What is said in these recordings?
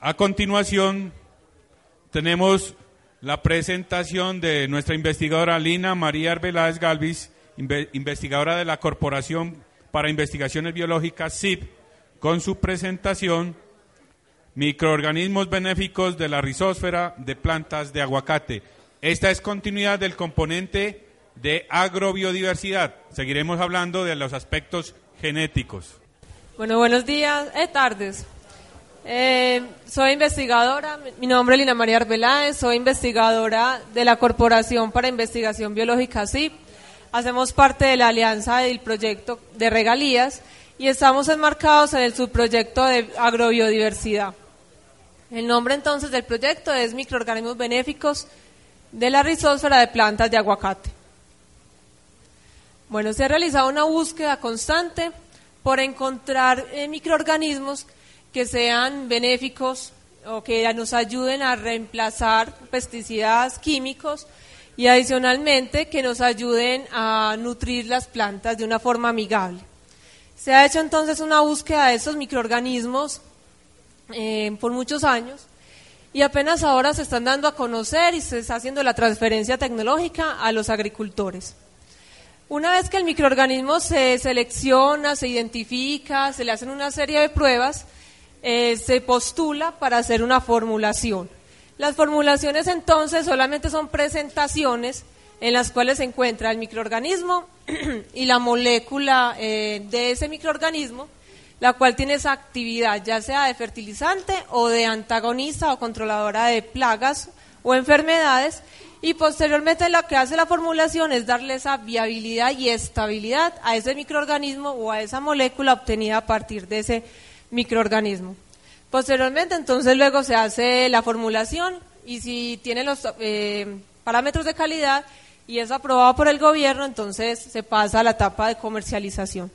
a continuación, tenemos la presentación de nuestra investigadora Lina María Arbeláez Galvis, investigadora de la Corporación para Investigaciones Biológicas CIP, con su presentación Microorganismos benéficos de la rizósfera de plantas de aguacate. Esta es continuidad del componente de agrobiodiversidad. Seguiremos hablando de los aspectos genéticos. Bueno, buenos días, eh, tardes. Eh, soy investigadora, mi nombre es Lina María Arbeláez, soy investigadora de la Corporación para Investigación Biológica CIP. Hacemos parte de la alianza del proyecto de regalías y estamos enmarcados en el subproyecto de agrobiodiversidad. El nombre entonces del proyecto es Microorganismos Benéficos de la Rizósfera de Plantas de Aguacate. Bueno, se ha realizado una búsqueda constante por encontrar eh, microorganismos que sean benéficos o que nos ayuden a reemplazar pesticidas químicos y adicionalmente que nos ayuden a nutrir las plantas de una forma amigable. Se ha hecho entonces una búsqueda de esos microorganismos eh, por muchos años y apenas ahora se están dando a conocer y se está haciendo la transferencia tecnológica a los agricultores. Una vez que el microorganismo se selecciona, se identifica, se le hacen una serie de pruebas, eh, se postula para hacer una formulación. Las formulaciones entonces solamente son presentaciones en las cuales se encuentra el microorganismo y la molécula eh, de ese microorganismo, la cual tiene esa actividad, ya sea de fertilizante o de antagonista o controladora de plagas o enfermedades, y posteriormente lo que hace la formulación es darle esa viabilidad y estabilidad a ese microorganismo o a esa molécula obtenida a partir de ese microorganismo. Posteriormente, entonces luego se hace la formulación y si tiene los eh, parámetros de calidad y es aprobado por el gobierno, entonces se pasa a la etapa de comercialización.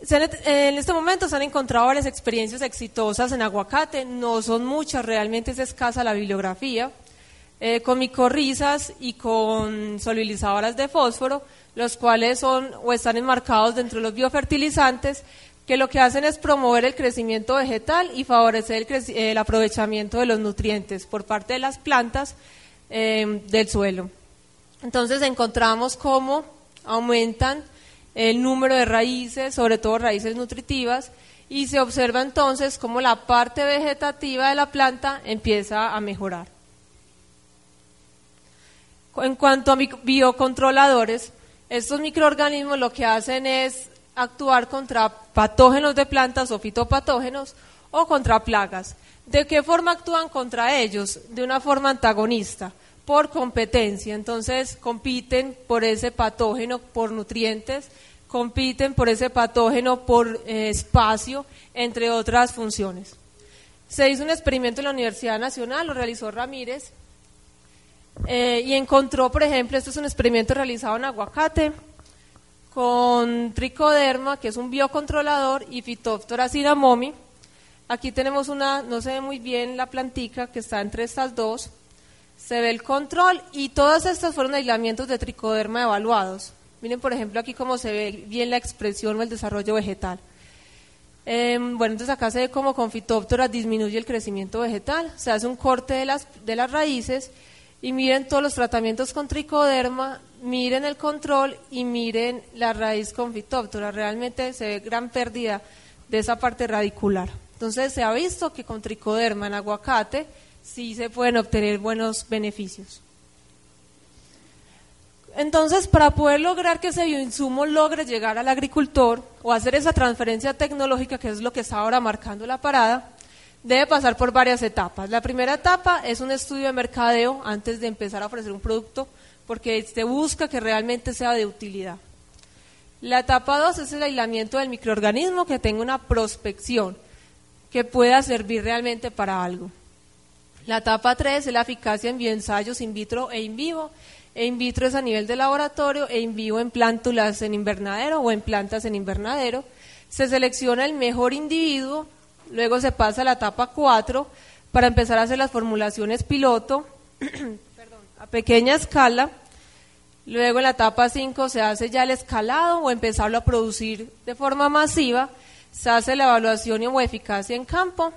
En este momento se han encontrado varias experiencias exitosas en aguacate, no son muchas, realmente es escasa la bibliografía, eh, con micorrizas y con solubilizadoras de fósforo, los cuales son o están enmarcados dentro de los biofertilizantes que lo que hacen es promover el crecimiento vegetal y favorecer el, aprovechamiento de los nutrientes por parte de las plantas em, del suelo. Entonces encontramos cómo aumentan el número de raíces, sobre todo raíces nutritivas, y se observa entonces cómo la parte vegetativa de la planta empieza a mejorar. En cuanto a biocontroladores, estos microorganismos lo que hacen es actuar contra patógenos de plantas o fitopatógenos o contra plagas. ¿De qué forma actúan contra ellos? De una forma antagonista, por competencia. Entonces compiten por ese patógeno por nutrientes, compiten por ese patógeno por eh, espacio, entre otras funciones. Se hizo un experimento en la Universidad Nacional, lo realizó Ramírez, eh, y encontró, por ejemplo, esto es un experimento realizado en aguacate, con tricoderma, que es un biocontrolador, y Phytophthora cinamomi. Aquí tenemos una, no se ve muy bien la plantica que está entre estas dos. Se ve el control y todas estas fueron aislamientos de tricoderma evaluados. Miren, por ejemplo, aquí cómo se ve bien la expresión o el desarrollo vegetal. Em, bueno, entonces acá se ve cómo con Phytophthora disminuye el crecimiento vegetal, se hace un corte de las, de las raíces y miren todos los tratamientos con tricoderma miren el control y miren la raíz con fitóptora. Realmente se ve gran pérdida de esa parte radicular. Entonces se ha visto que con tricoderma en aguacate sí se pueden obtener buenos beneficios. Entonces, para poder lograr que ese bioinsumo logre llegar al agricultor o hacer esa transferencia tecnológica, que es lo que está ahora marcando la parada, debe pasar por varias etapas. La primera etapa es un estudio de mercadeo antes de empezar a ofrecer un producto porque se busca que realmente sea de utilidad. La etapa 2 es el aislamiento del microorganismo que tenga una prospección. que pueda servir realmente para algo. La etapa 3 es la eficacia en bioensayos in vitro e in vivo. E in vitro es a nivel de laboratorio e in vivo en plántulas en invernadero o en plantas en invernadero. Se selecciona el mejor individuo, luego se pasa a la etapa 4 para empezar a hacer las formulaciones piloto a pequeña escala. Luego en la etapa 5 se hace ya el escalado o empezarlo a producir de forma masiva. Se hace la evaluación o eficacia en campo.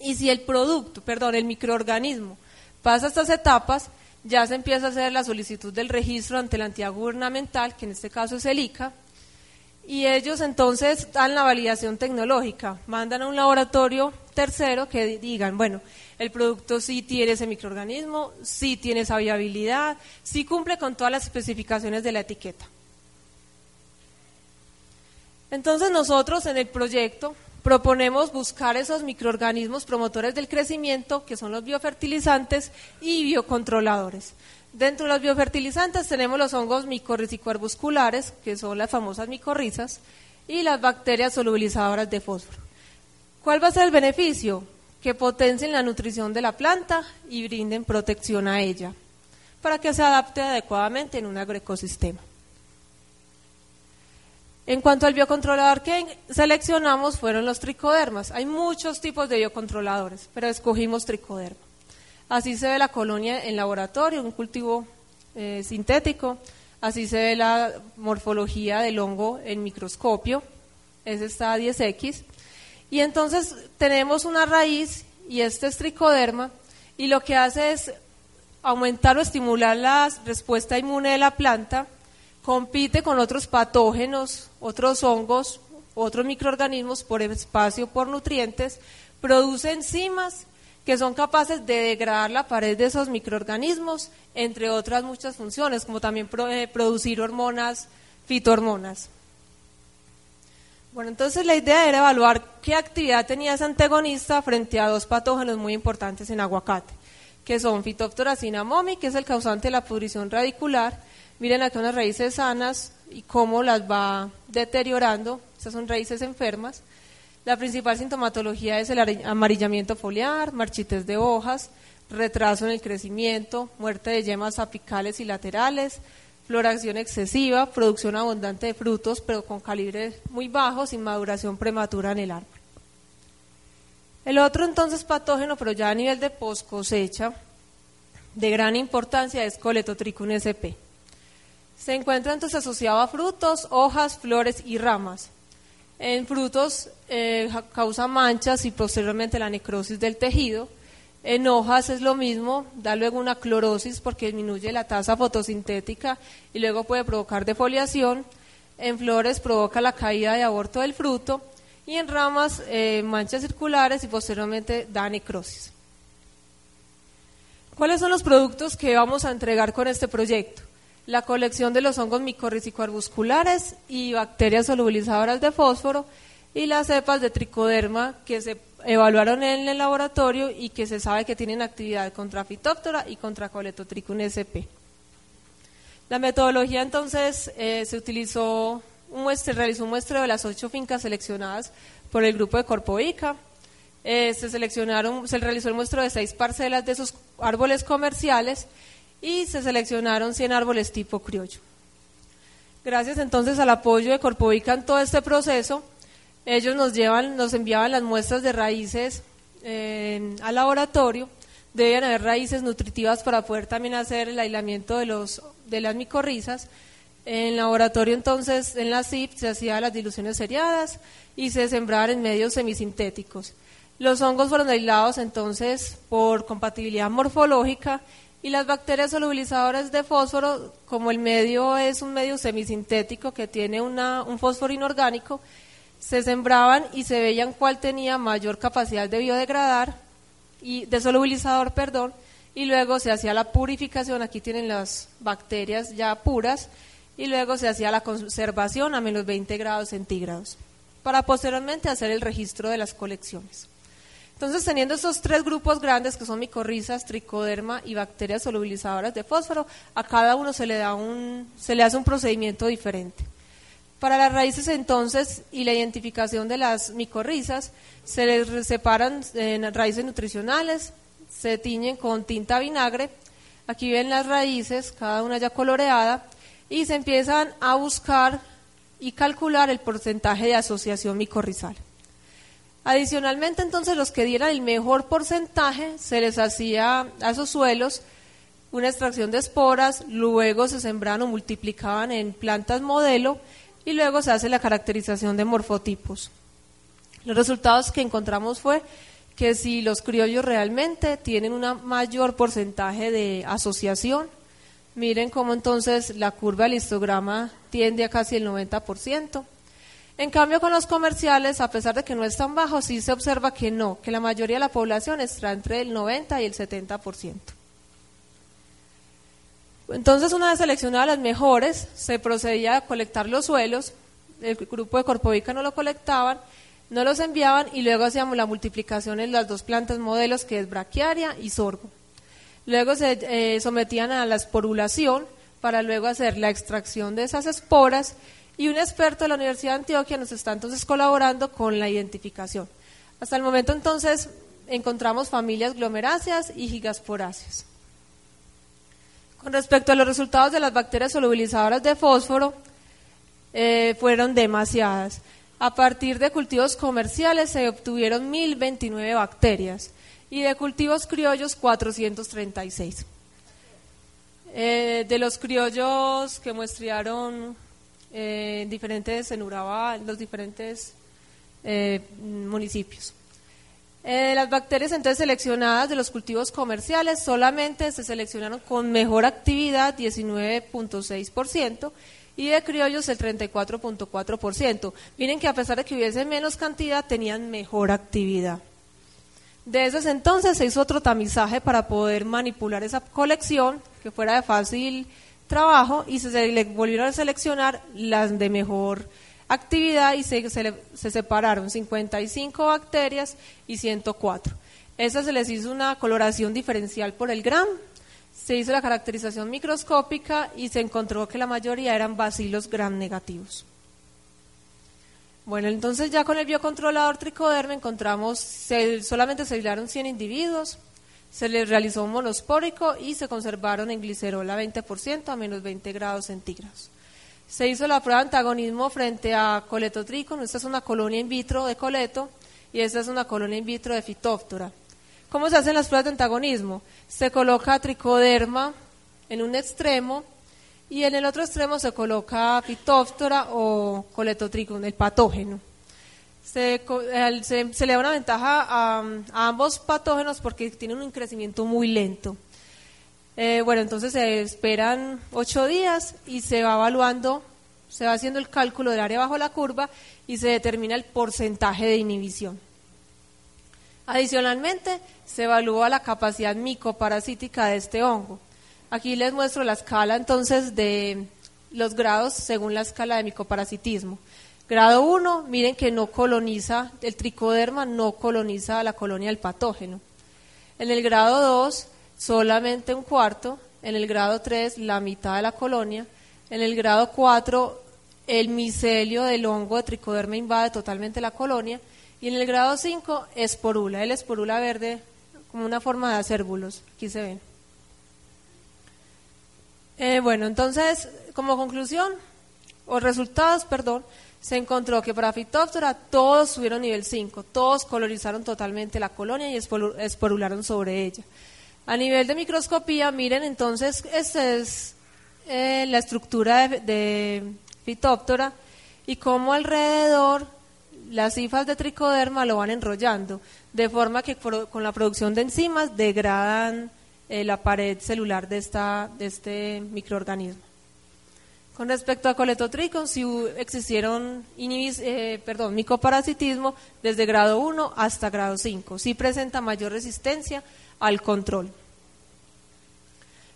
Y si el producto, perdón, el microorganismo pasa estas etapas, ya se empieza a hacer la solicitud del registro ante la entidad gubernamental, que en este caso es el ICA, y ellos entonces dan la validación tecnológica, mandan a un laboratorio tercero que digan, bueno, el producto sí tiene ese microorganismo, sí tiene esa viabilidad, sí cumple con todas las especificaciones de la etiqueta. Entonces nosotros en el proyecto proponemos buscar esos microorganismos promotores del crecimiento, que son los biofertilizantes y biocontroladores. Dentro de los biofertilizantes tenemos los hongos micorrizicoarbusculares, que son las famosas micorrizas, y las bacterias solubilizadoras de fósforo. ¿Cuál va a ser el beneficio? Que potencien la nutrición de la planta y brinden protección a ella, para que se adapte adecuadamente en un agroecosistema. En cuanto al biocontrolador que seleccionamos fueron los tricodermas. Hay muchos tipos de biocontroladores, pero escogimos tricoderma. Así se ve la colonia en laboratorio, un cultivo eh, sintético. Así se ve la morfología del hongo en microscopio. Ese está a 10X. Y entonces tenemos una raíz y este es tricoderma y lo que hace es aumentar o estimular la respuesta inmune de la planta, compite con otros patógenos, otros hongos, otros microorganismos por espacio, por nutrientes, produce enzimas que son capaces de degradar la pared de esos microorganismos, entre otras muchas funciones, como también eh, producir hormonas, fitohormonas. Bueno, entonces la idea era evaluar qué actividad tenía ese antagonista frente a dos patógenos muy importantes en aguacate, que son Phytophthora cinnamomi, que es el causante de la pudrición radicular. Miren aquí unas raíces sanas y cómo las va deteriorando. Estas son raíces enfermas. La principal sintomatología es el amarillamiento foliar, marchites de hojas, retraso en el crecimiento, muerte de yemas apicales y laterales, floración excesiva, producción abundante de frutos, pero con calibre muy bajo, sin maduración prematura en el árbol. El otro entonces patógeno, pero ya a nivel de post cosecha, de gran importancia es Coletotrichum sp. Se encuentra entonces asociado a frutos, hojas, flores y ramas. En frutos eh, causa manchas y posteriormente la necrosis del tejido. En hojas es lo mismo, da luego una clorosis porque disminuye la tasa fotosintética y luego puede provocar defoliación. En flores provoca la caída de aborto del fruto y en ramas eh, manchas circulares y posteriormente da necrosis. ¿Cuáles son los productos que vamos a entregar con este proyecto? La colección de los hongos micorrizicoarbusculares y bacterias solubilizadoras de fósforo y las cepas de tricoderma que se evaluaron en el laboratorio y que se sabe que tienen actividad contra Phytophthora y contra Coletotrichum sp. La metodología entonces eh, se utilizó, un realizó un muestreo de las ocho fincas seleccionadas por el grupo de Corpoica. Eh, se seleccionaron, se realizó el muestreo de seis parcelas de esos árboles comerciales y se seleccionaron 100 árboles tipo criollo. Gracias entonces al apoyo de Corpovica en todo este proceso, ellos nos llevan, nos enviaban las muestras de raíces al laboratorio. Debían haber raíces nutritivas para poder también hacer el aislamiento de los de las micorrizas. En el laboratorio entonces, en la CIP, se hacían las diluciones seriadas y se sembraban en medios semisintéticos. Los hongos fueron aislados entonces por compatibilidad morfológica y las bacterias solubilizadoras de fósforo, como el medio es un medio semisintético que tiene un fósforo inorgánico, se sembraban y se veían cuál tenía mayor capacidad de biodegradar y de solubilizador, perdón, y luego se hacía la purificación, aquí tienen las bacterias ya puras, y luego se hacía la conservación a menos 20 grados centígrados, para posteriormente hacer el registro de las colecciones. Entonces, teniendo esos tres grupos grandes que son micorrizas, tricoderma y bacterias solubilizadoras de fósforo, a cada uno se le da un, se le hace un procedimiento diferente. Para las raíces entonces y la identificación de las micorrizas, se les separan en raíces nutricionales, se tiñen con tinta vinagre, aquí ven las raíces, cada una ya coloreada, y se empiezan a buscar y calcular el porcentaje de asociación micorrizal. Adicionalmente, entonces, los que dieran el mejor porcentaje, se les hacía a esos suelos una extracción de esporas, luego se sembraban o multiplicaban en plantas modelo y luego se hace la caracterización de morfotipos. Los resultados que encontramos fue que si los criollos realmente tienen un mayor porcentaje de asociación, miren cómo entonces la curva del histograma tiende a casi el 90%. En cambio, con los comerciales, a pesar de que no es tan bajo, sí se observa que no, que la mayoría de la población está entre el 90 y el 70%. Entonces, una vez seleccionadas las mejores, se procedía a colectar los suelos, el grupo de Corpovica no lo colectaban, no los enviaban y luego hacíamos la multiplicación en las dos plantas modelos, que es braquiaria y sorgo. Luego se eh, sometían a la esporulación para luego hacer la extracción de esas esporas y un experto de la Universidad de Antioquia nos está entonces colaborando con la identificación. Hasta el momento entonces encontramos familias glomeráceas y gigasporáceas. Con respecto a los resultados de las bacterias solubilizadoras de fósforo, eh, fueron demasiadas. A partir de cultivos comerciales se obtuvieron 1029 bacterias y de cultivos criollos 436. Eh, de los criollos que muestrearon eh, diferentes en Urabá, los diferentes eh, municipios. Eh, las bacterias entonces seleccionadas de los cultivos comerciales solamente se seleccionaron con mejor actividad 19.6% y de criollos el 34.4%. Miren que a pesar de que hubiese menos cantidad tenían mejor actividad. De esos entonces se hizo otro tamizaje para poder manipular esa colección que fuera de fácil trabajo y se, le volvieron a seleccionar las de mejor actividad y se, se, separaron 55 bacterias y 104. Esas se les hizo una coloración diferencial por el gram, se hizo la caracterización microscópica y se encontró que la mayoría eran bacilos gram negativos. Bueno, entonces ya con el biocontrolador tricoderma encontramos, solamente se aislaron 100 individuos, se les realizó un monospórico y se conservaron en glicerola 20% a menos 20 grados centígrados. Se hizo la prueba de antagonismo frente a coletotricon. Esta es una colonia in vitro de coleto y esta es una colonia in vitro de fitóftora. ¿Cómo se hacen las pruebas de antagonismo? Se coloca tricoderma en un extremo y en el otro extremo se coloca fitóftora o coletotricon, el patógeno se, le da una ventaja a, ambos patógenos porque tienen un crecimiento muy lento. Eh, bueno, entonces se esperan ocho días y se va evaluando, se va haciendo el cálculo del área bajo la curva y se determina el porcentaje de inhibición. Adicionalmente, se evalúa la capacidad micoparasítica de este hongo. Aquí les muestro la escala entonces de los grados según la escala de micoparasitismo. Grado 1, miren que no coloniza, el tricoderma no coloniza la colonia del patógeno. En el grado 2, solamente un cuarto. En el grado 3, la mitad de la colonia. En el grado 4, el micelio del hongo de tricoderma invade totalmente la colonia. Y en el grado 5, esporula, el esporula verde como una forma de acérbulos. Aquí se ven. Eh, bueno, entonces, como conclusión, o resultados, perdón, se encontró que para Phytophthora todos subieron nivel 5, todos colorizaron totalmente la colonia y esporularon sobre ella. A nivel de microscopía, miren entonces, esta es eh, la estructura de, de y cómo alrededor las cifras de tricoderma lo van enrollando, de forma que con la producción de enzimas degradan eh, la pared celular de, esta, de este microorganismo. Con respecto a coletotricon, si existieron eh, perdón, micoparasitismo desde grado 1 hasta grado 5. Sí presenta mayor resistencia al control.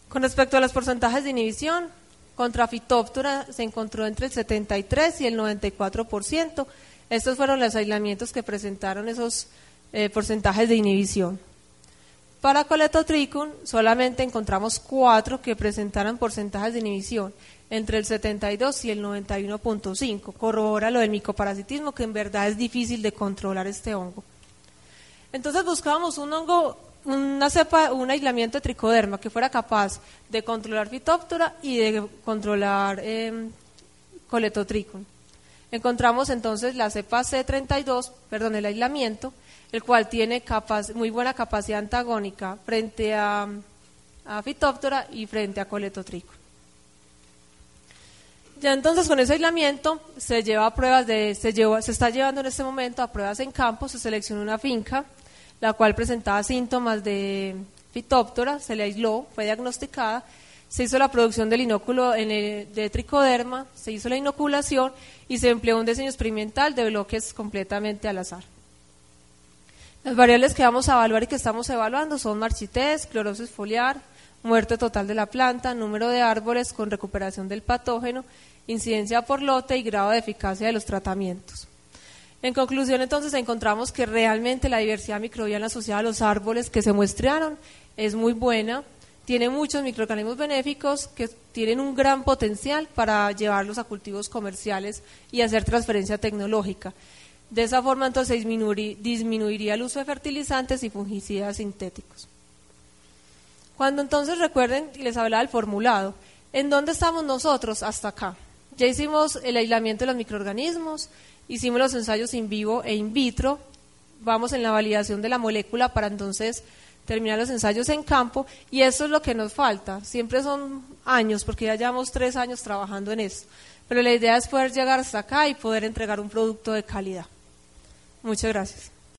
Con respecto a los porcentajes de inhibición, contra Phytophthora se encontró entre el 73 y el 94%. Estos fueron los aislamientos que presentaron esos eh, porcentajes de inhibición. Para Coletotricum solamente encontramos cuatro que presentaron porcentajes de inhibición entre el 72 y el 91.5. Corrobora lo del micoparasitismo, que en verdad es difícil de controlar este hongo. Entonces buscábamos un hongo, una cepa, un aislamiento de tricoderma que fuera capaz de controlar fitóptora y de controlar eh, coletotricum. Encontramos entonces la cepa C32, perdón, el aislamiento, el cual tiene muy buena capacidad antagónica frente a, a fitóptora y frente a coletotricum. Ya entonces con ese aislamiento se lleva a pruebas de, se, está llevando en este momento a pruebas en campo, se seleccionó una finca, la cual presentaba síntomas de fitóptora, se le aisló, fue diagnosticada, se hizo la producción del inóculo en de tricoderma, se hizo la inoculación y se empleó un diseño experimental de bloques completamente al azar. Las variables que vamos a evaluar y que estamos evaluando son marchitez, clorosis foliar, muerte total de la planta, número de árboles con recuperación del patógeno, incidencia por lote y grado de eficacia de los tratamientos. En conclusión, entonces, encontramos que realmente la diversidad microbiana asociada a los árboles que se muestrearon es muy buena, tiene muchos microorganismos benéficos que tienen un gran potencial para llevarlos a cultivos comerciales y hacer transferencia tecnológica. De esa forma, entonces, disminuiría el uso de fertilizantes y fungicidas sintéticos. Cuando entonces recuerden, les hablaba del formulado, ¿en dónde estamos nosotros hasta acá? Ya hicimos el aislamiento de los microorganismos, hicimos los ensayos in vivo e in vitro, vamos en la validación de la molécula para entonces terminar los ensayos en campo y eso es lo que nos falta. Siempre son años, porque ya llevamos tres años trabajando en esto. Pero la idea es poder llegar hasta acá y poder entregar un producto de calidad. Muchas gracias.